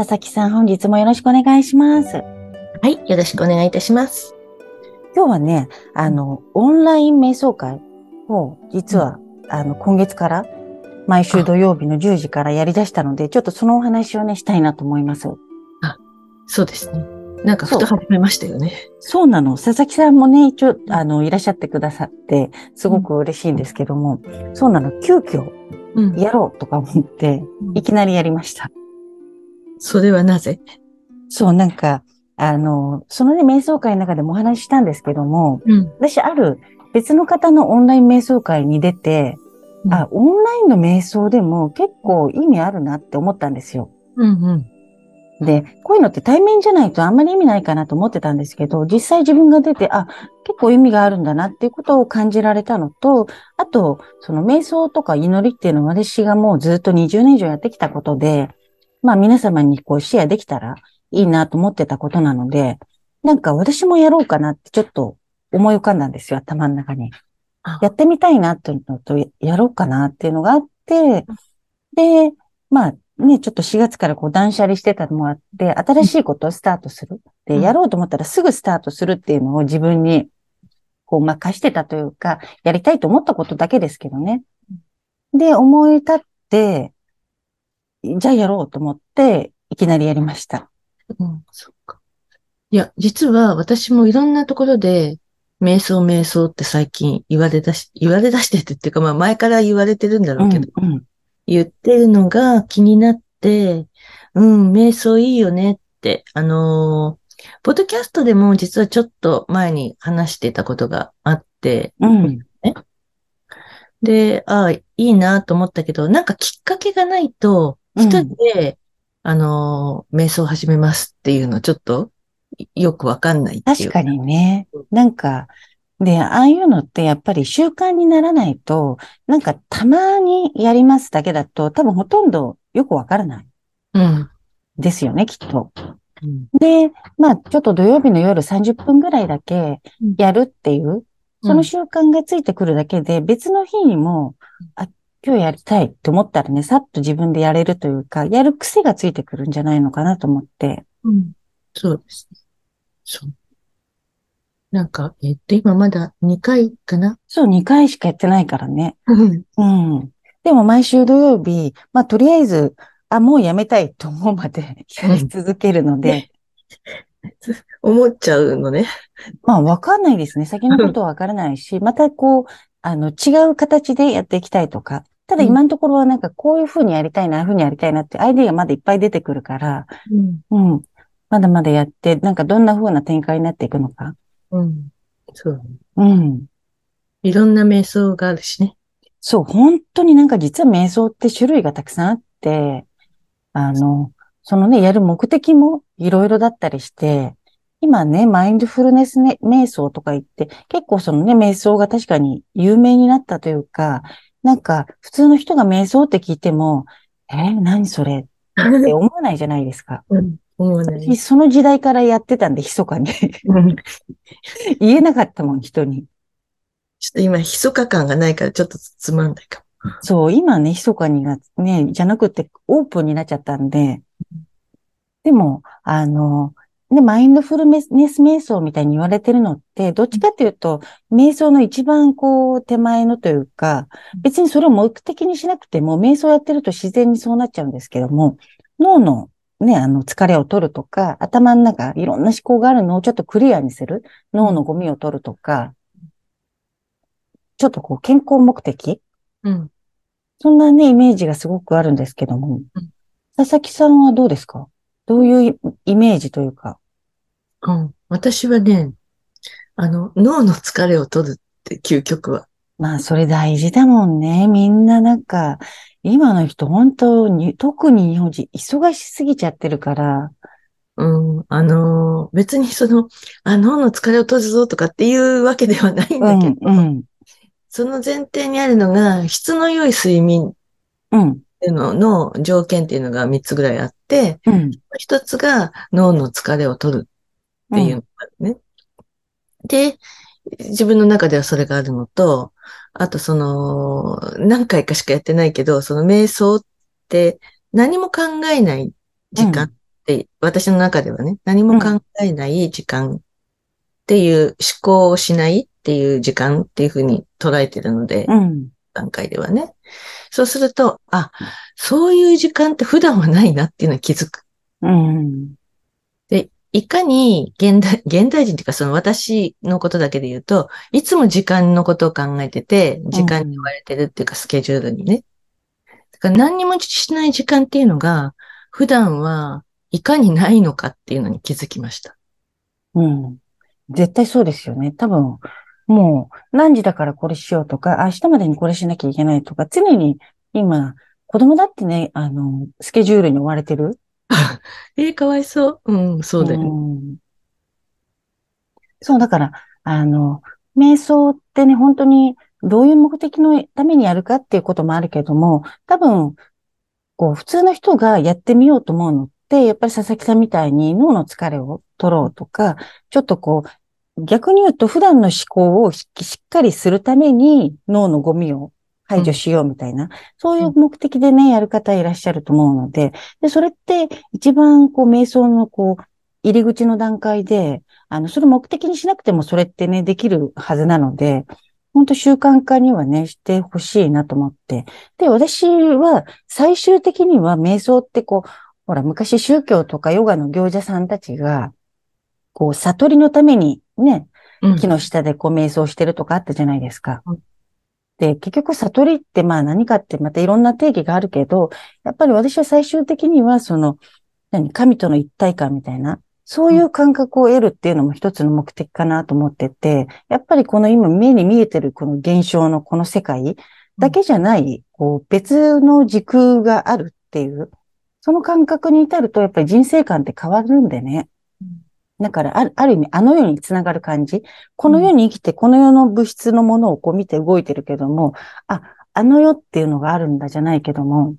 佐々木さん本日もよろしくお願いしますはい、よろしくお願いいたします。今日はねあのオンライン瞑想会を実は、あの今月から毎週土曜日の10時からやり出したので、ちょっとそのお話をね、したいなと思います。そうですね。なんかふと始めましたよね。そうなの。佐々木さんもね、一応、あの、いらっしゃってくださって、すごく嬉しいんですけども、そうなの。急遽、うん。やろうとか思って、いきなりやりました。それはなぜ？そう、なんか、あの、そのね、瞑想会の中でもお話ししたんですけども、うん。私、ある別の方のオンライン瞑想会に出て、うんあ、オンラインの瞑想でも結構意味あるなって思ったんですよ。うんうん。で、こういうのって対面じゃないとあんまり意味ないかなと思ってたんですけど、実際自分が出て、あ、結構意味があるんだなっていうことを感じられたのと、あと、その瞑想とか祈りっていうのは私がもうずっと20年以上やってきたことで、まあ皆様にこうシェアできたらいいなと思ってたことなので、なんか私もやろうかなってちょっと思い浮かんだんですよ、頭の中に。あやってみたいなっていうのと、やろうかなっていうのがあって、で、まあね、ちょっと4月からこう断捨離してたのもあって、新しいことをスタートする。で、うんやろうと思ったらすぐスタートするっていうのを自分にこう任してたというか、やりたいと思ったことだけですけどね。で、思い立って、じゃあやろうと思って、いきなりやりました。うん、そっか。いや、実は私もいろんなところで、瞑想瞑想って最近言われだし、言われだしててっていうか、まあ前から言われてるんだろうけど、うんうん言ってるのが気になって、うん、瞑想いいよねって、あのーポッドキャストでも実はちょっと前に話してたことがあって、うん。で、ああ、いいなと思ったけど、なんかきっかけがないと、うん一人で、あのー、瞑想を始めますっていうのちょっといよくわかんないっていう。確かにね。なんか、で、ああいうのってやっぱり習慣にならないと、なんかたまにやりますだけだと、多分ほとんどよくわからないうん。ですよね、きっと。うん。で、まあ、ちょっと土曜日の夜30分ぐらいだけやるっていう、その習慣がついてくるだけで、別の日にも、あ、今日やりたいって思ったらね、さっと自分でやれるというか、やる癖がついてくるんじゃないのかなと思って。うん。そうですね。そう。なんか、えっと、今まだ2回かな？そう、2回しかやってないからね。うん。うん。でも毎週土曜日、まあとりあえず、あ、もうやめたいと思うまでやり続けるので、思っちゃうのね。まあわかんないですね。先のことはわからないし、またこう、あの、違う形でやっていきたいとか、ただ今のところはなんかこういうふうにやりたいな、ああいうふうにやりたいなってアイディアがまだいっぱい出てくるから、うん。うん。まだまだやって、なんかどんな風な展開になっていくのか。うん。そう。うん。いろんな瞑想があるしね。そう、本当になんか実は瞑想って種類がたくさんあって、あの、そのね、やる目的もいろいろだったりして、今ね、マインドフルネス、ね、瞑想とか言って、結構そのね、瞑想が確かに有名になったというか、なんか普通の人が瞑想って聞いても、えー何それ？って思わないじゃないですか。うん。思わない。私その時代からやってたんで、密かに。うん 言えなかったもん、人に。ちょっと今、密か感がないからちょっとつまんないかそう、今ね、密かにがね、じゃなくてオープンになっちゃったんで、でも、あの、ね、マインドフルネス瞑想みたいに言われてるのって、どっちかっていうと、瞑想の一番こう、手前のというか、別にそれを目的にしなくても、瞑想やってると自然にそうなっちゃうんですけども、脳のね、あの、疲れを取るとか、頭の中、いろんな思考があるのをちょっとクリアにする、脳のゴミを取るとか、ちょっとこう、健康目的な。うん。そんなね、イメージがすごくあるんですけどもうん、佐々木さんはどうですか？どういうイメージというか？うん。私はね、あの、脳の疲れを取るって、究極は。まあ、それ大事だもんね。みんななんか、今の人本当に、特に日本人、忙しすぎちゃってるから、うん。あのも、別にその、あ、脳の疲れを閉じぞとかっていうわけではないんだけど、うん、うん、その前提にあるのが、質の良い睡眠うん、っていうのの条件っていうのが3つぐらいあって、うん、一つが脳の疲れを取るっていうのがあるね。で、自分の中ではそれがあるのと、あとその、何回かしかやってないけど、その瞑想って何も考えない時間って、私の中ではね、何も考えない時間っていう思考をしないっていう時間っていうふうに捉えてるので、うん、段階ではね。そうすると、あ、そういう時間って普段はないなっていうのに気づく。うん、で、いかに現代、現代人っていうかその私のことだけで言うと、いつも時間のことを考えてて、時間に追われてるっていうかスケジュールにね。だから何にもしない時間っていうのが、普段はいかにないのかっていうのに気づきました。うん。絶対そうですよね。多分、もう何時だからこれしようとか、明日までにこれしなきゃいけないとか、常に今、子供だってね、あの、スケジュールに追われてる。えー、かわいそう。うん、そうだよね。うんそう、だから、あの、瞑想ってね、本当にどういう目的のためにやるかっていうこともあるけども、多分、こう、普通の人がやってみようと思うのって、やっぱり佐々木さんみたいに脳の疲れを取ろうとか、ちょっとこう、逆に言うと普段の思考をししっかりするために脳のゴミを排除しようみたいな、そういう目的でね、やる方いらっしゃると思うので、で、それって一番こう、瞑想のこう、入り口の段階で、あの、それ目的にしなくてもそれってね、できるはずなので、本当習慣化にはね、してほしいなと思って。で、私は最終的には瞑想ってこう、ほら、昔宗教とかヨガの行者さんたちが、こう、悟りのためにね、うん。木の下でこう瞑想してるとかあったじゃないですか。うん。で、結局悟りってまあ何かってまたいろんな定義があるけど、やっぱり私は最終的にはその、何、神との一体感みたいな、そういう感覚を得るっていうのも一つの目的かなと思ってて、やっぱりこの今目に見えてるこの現象のこの世界だけじゃない、こう別の時空があるっていう、その感覚に至るとやっぱり人生観って変わるんでね。だからある、ある意味あの世につながる感じ。この世に生きてこの世の物質のものをこう見て動いてるけども、あ、あの世っていうのがあるんだじゃないけども、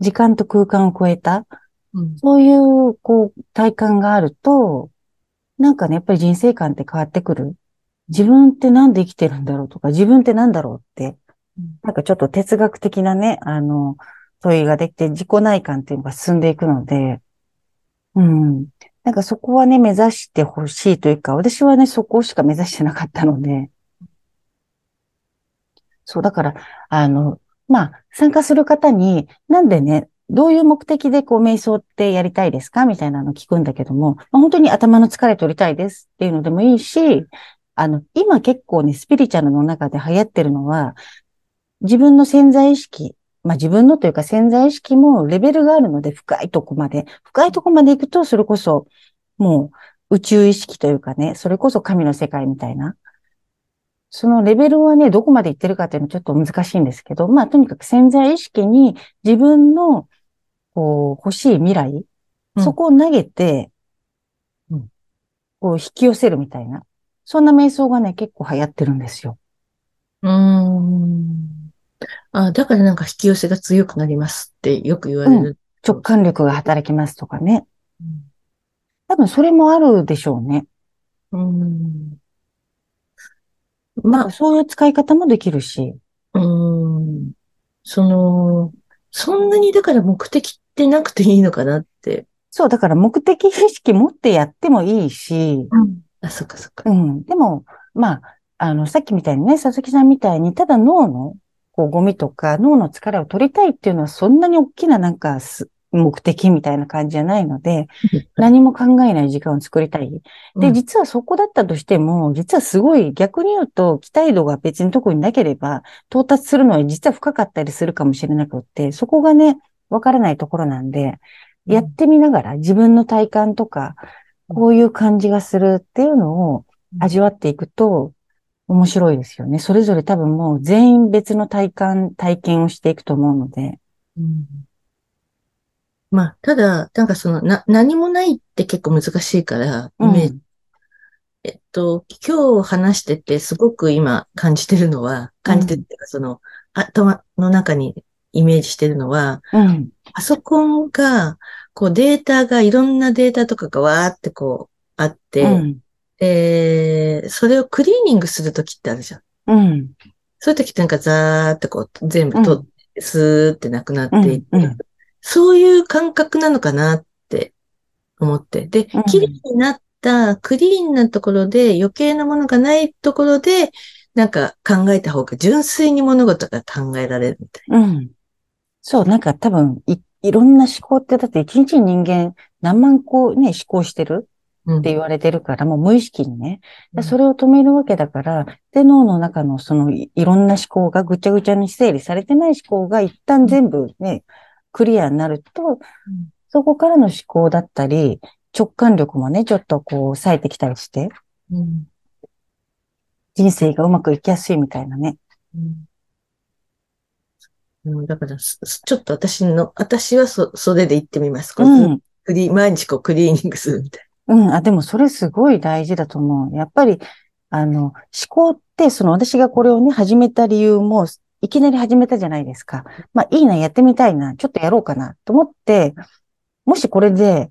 時間と空間を超えた、うんそういう、こう、体感があると、なんかね、やっぱり人生観って変わってくる。自分ってなんで生きてるんだろうとか、自分ってなんだろうってうん、なんかちょっと哲学的なね、あの、問いができて、自己内観っていうのが進んでいくので、うん。なんかそこはね、目指してほしいというか、私はね、そこしか目指してなかったので、そう、だから、あの、まあ、参加する方に、なんでね、どういう目的でこう瞑想ってやりたいですか？みたいなの聞くんだけども、まあ、本当に頭の疲れ取りたいですっていうのでもいいし、あの、今結構ね、スピリチュアルの中で流行ってるのは、自分の潜在意識、まあ自分のというか潜在意識もレベルがあるので深いとこまで、深いとこまで行くとそれこそもう宇宙意識というかね、それこそ神の世界みたいな。そのレベルはね、どこまで行ってるかっていうのはちょっと難しいんですけど、まあとにかく潜在意識に自分のこう欲しい未来、うんそこを投げて、うんこう引き寄せるみたいな。そんな瞑想がね、結構流行ってるんですよ。うーん。あ、だからなんか引き寄せが強くなりますってよく言われる。直感力が働きますとかね。多分それもあるでしょうね。うん。ままあ、そういう使い方もできるし。あ、うん。その、そんなにだから目的ってなくていいのかなって。そう、だから目的意識持ってやってもいいし、あ、そっかそっか。うん。でも、まあ、あの、さっきみたいにね、佐々木さんみたいに、ただ脳の、こう、ゴミとか、脳の疲れを取りたいっていうのは、そんなに大きななんかす、目的みたいな感じじゃないので、何も考えない時間を作りたい。で、うん。実はそこだったとしても、実はすごい逆に言うと、期待度が別に特になければ、到達するのは実は深かったりするかもしれなくって、そこがね、わからないところなんで、やってみながら自分の体感とか、こういう感じがするっていうのを味わっていくと、面白いですよね。それぞれ多分もう全員別の体感、体験をしていくと思うので。うんまあ、ただ、なんかその、な、何もないって結構難しいから、イメージ。えっと、今日話しててすごく今感じてるのは、感じてるっていうか、その、頭の中にイメージしてるのは、うん。パソコンが、こうデータが、いろんなデータとかがわーってこうあって、うん。で、それをクリーニングするときってあるじゃん。うん。そういうときってなんかザーってこう全部取って、スーってなくなっていって、うんうんそういう感覚なのかなって思って。でうん、綺麗になったクリーンなところで余計なものがないところで、なんか考えた方が純粋に物事が考えられるみたいうん。そう、なんか多分、い、いろんな思考って、だって一日に人間何万個ね、思考してるな。って言われてるから、もう無意識にね。うんそれを止めるわけだから、で、脳の中のそのいいろんな思考がぐちゃぐちゃに整理されてない思考が一旦全部ね、クリアになると、そこからの思考だったり、直感力もね、ちょっとこう、冴えてきたりして、うん人生がうまくいきやすいみたいなね。うんうんだから、ちょっと私の、私はそ、それで行ってみます。こううん。毎日こうクリーニングするみたいうん。あ、でもそれすごい大事だと思う。やっぱり、あの、思考って、その私がこれをね、始めた理由も、いきなり始めたじゃないですか。まあいいな、やってみたいな、ちょっとやろうかな、と思って、もしこれで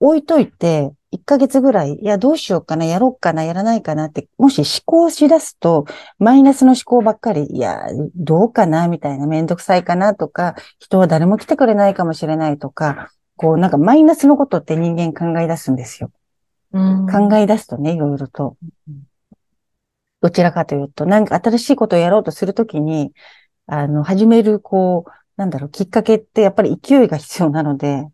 置いといて、1ヶ月ぐらい、いや、どうしようかな、やろうかな、やらないかなって、もし思考し出すと、マイナスの思考ばっかり、いや、どうかな、みたいな、めんどくさいかなとか、人は誰も来てくれないかもしれないとか、こう、なんかマイナスのことって人間考え出すんですよ。な。考え出すとね、いろいろとうん。どちらかというと、なんか新しいことをやろうとするときに、あの、始める、こう、なんだろう、きっかけってやっぱり勢いが必要なので、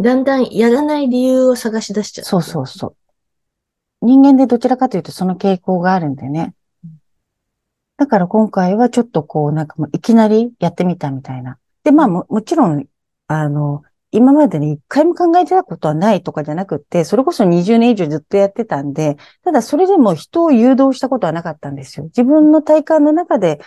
だんだんやらない理由を探し出しちゃう。そうそうそう。人間でどちらかというとその傾向があるんでね。だから今回はちょっとこう、なんかもういきなりやってみたみたいな。で、まあも、もちろん、あの、今までに一回も考えてたことはないとかじゃなくて、それこそ20年以上ずっとやってたんで、ただそれでも人を誘導したことはなかったんですよ。自分の体感の中で、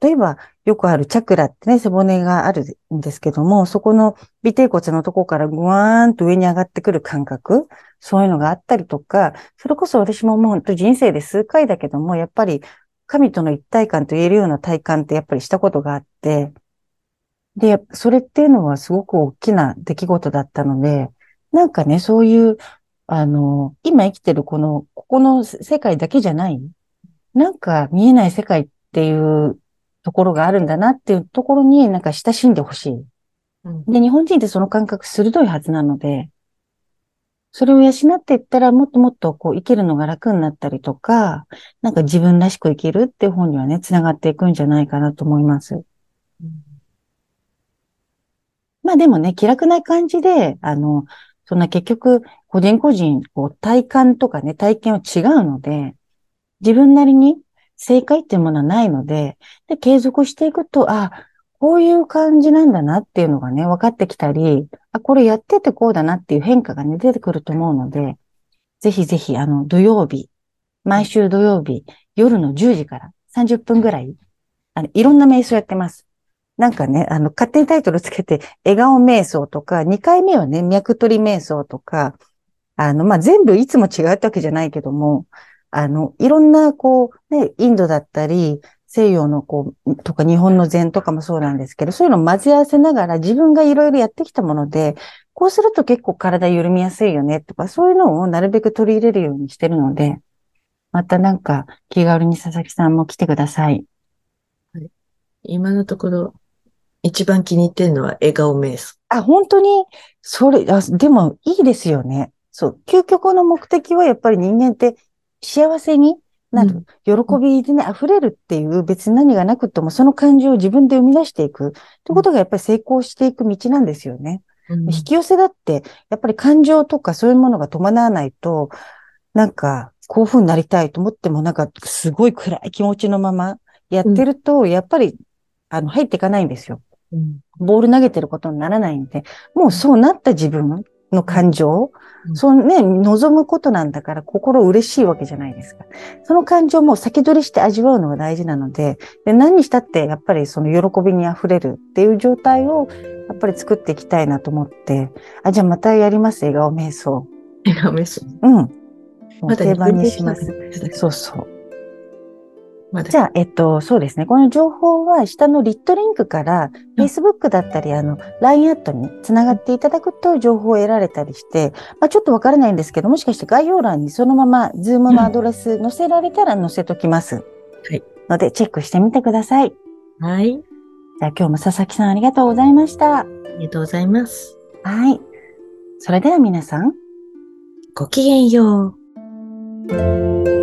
例えばよくあるチャクラってね、背骨があるんですけども、そこの尾低骨のとこからぐわーんと上に上がってくる感覚、そういうのがあったりとか、それこそ私ももう本当人生で数回だけども、やっぱり神との一体感と言えるような体感ってやっぱりしたことがあって、で、それっていうのはすごく大きな出来事だったので、なんかね、そういう、あの、今生きてるこの、ここの世界だけじゃない、なんか見えない世界っていうところがあるんだなっていうところになんか親しんでほしい。うんで、日本人ってその感覚鋭いはずなので、それを養っていったらもっともっとこう生きるのが楽になったりとか、なんか自分らしく生きるっていう方にはね、つながっていくんじゃないかなと思います。うんまあでもね、気楽な感じで、あの、そんな結局、個人個人、こう、体感とかね、体験は違うので、自分なりに正解っていうものはないので、で、継続していくと、あ、こういう感じなんだなっていうのがね、分かってきたり、あ、これやっててこうだなっていう変化がね、出てくると思うので、ぜひぜひ、あの、土曜日、毎週土曜日、夜の10時から30分ぐらい、あの、いろんな瞑想やってます。なんかね、あの、勝手にタイトルつけて、笑顔瞑想とか、2回目はね、脈取り瞑想とか、あの、まあ、全部いつも違ってわけじゃないけども、あの、いろんな、こう、ね、インドだったり、西洋のこう、とか日本の禅とかもそうなんですけど、そういうのを混ぜ合わせながら自分がいろいろやってきたもので、こうすると結構体緩みやすいよねとか、そういうのをなるべく取り入れるようにしてるので、またなんか気軽に佐々木さんも来てください。今のところ、一番気に入ってるのは笑顔瞑想。あ、本当に、それ、あ、でもいいですよね。そう。究極の目的はやっぱり人間って幸せになる。喜びでね、溢れるっていう別に何がなくってもその感情を自分で生み出していく。ってことがやっぱり成功していく道なんですよね。うん引き寄せだって、やっぱり感情とかそういうものが伴わないと、なんか、こういう風になりたいと思っても、なんか、すごい暗い気持ちのままやってると、やっぱり、あの、入っていかないんですよ。うんボール投げてることにならないんで、もうそうなった自分の感情、うんそのね、望むことなんだから心嬉しいわけじゃないですか。その感情も先取りして味わうのが大事なので、で何にしたってやっぱりその喜びに溢れるっていう状態をやっぱり作っていきたいなと思って、あ、じゃあまたやります、笑顔瞑想。笑顔メス。うん。定番にします。す。そうそう。まだじゃあ、えっと、そうですね。この情報は下のリットリンクから、うん Facebook だったり、あの、LINE アットにつながっていただくと情報を得られたりして、まあちょっとわからないんですけど、もしかして概要欄にそのまま Zoom のアドレス載せられたら載せときます。はい。ので、チェックしてみてください。じはい。ゃあ今日も佐々木さんありがとうございました。ありがとうございます。はい。それでは皆さん、ごきげんよう。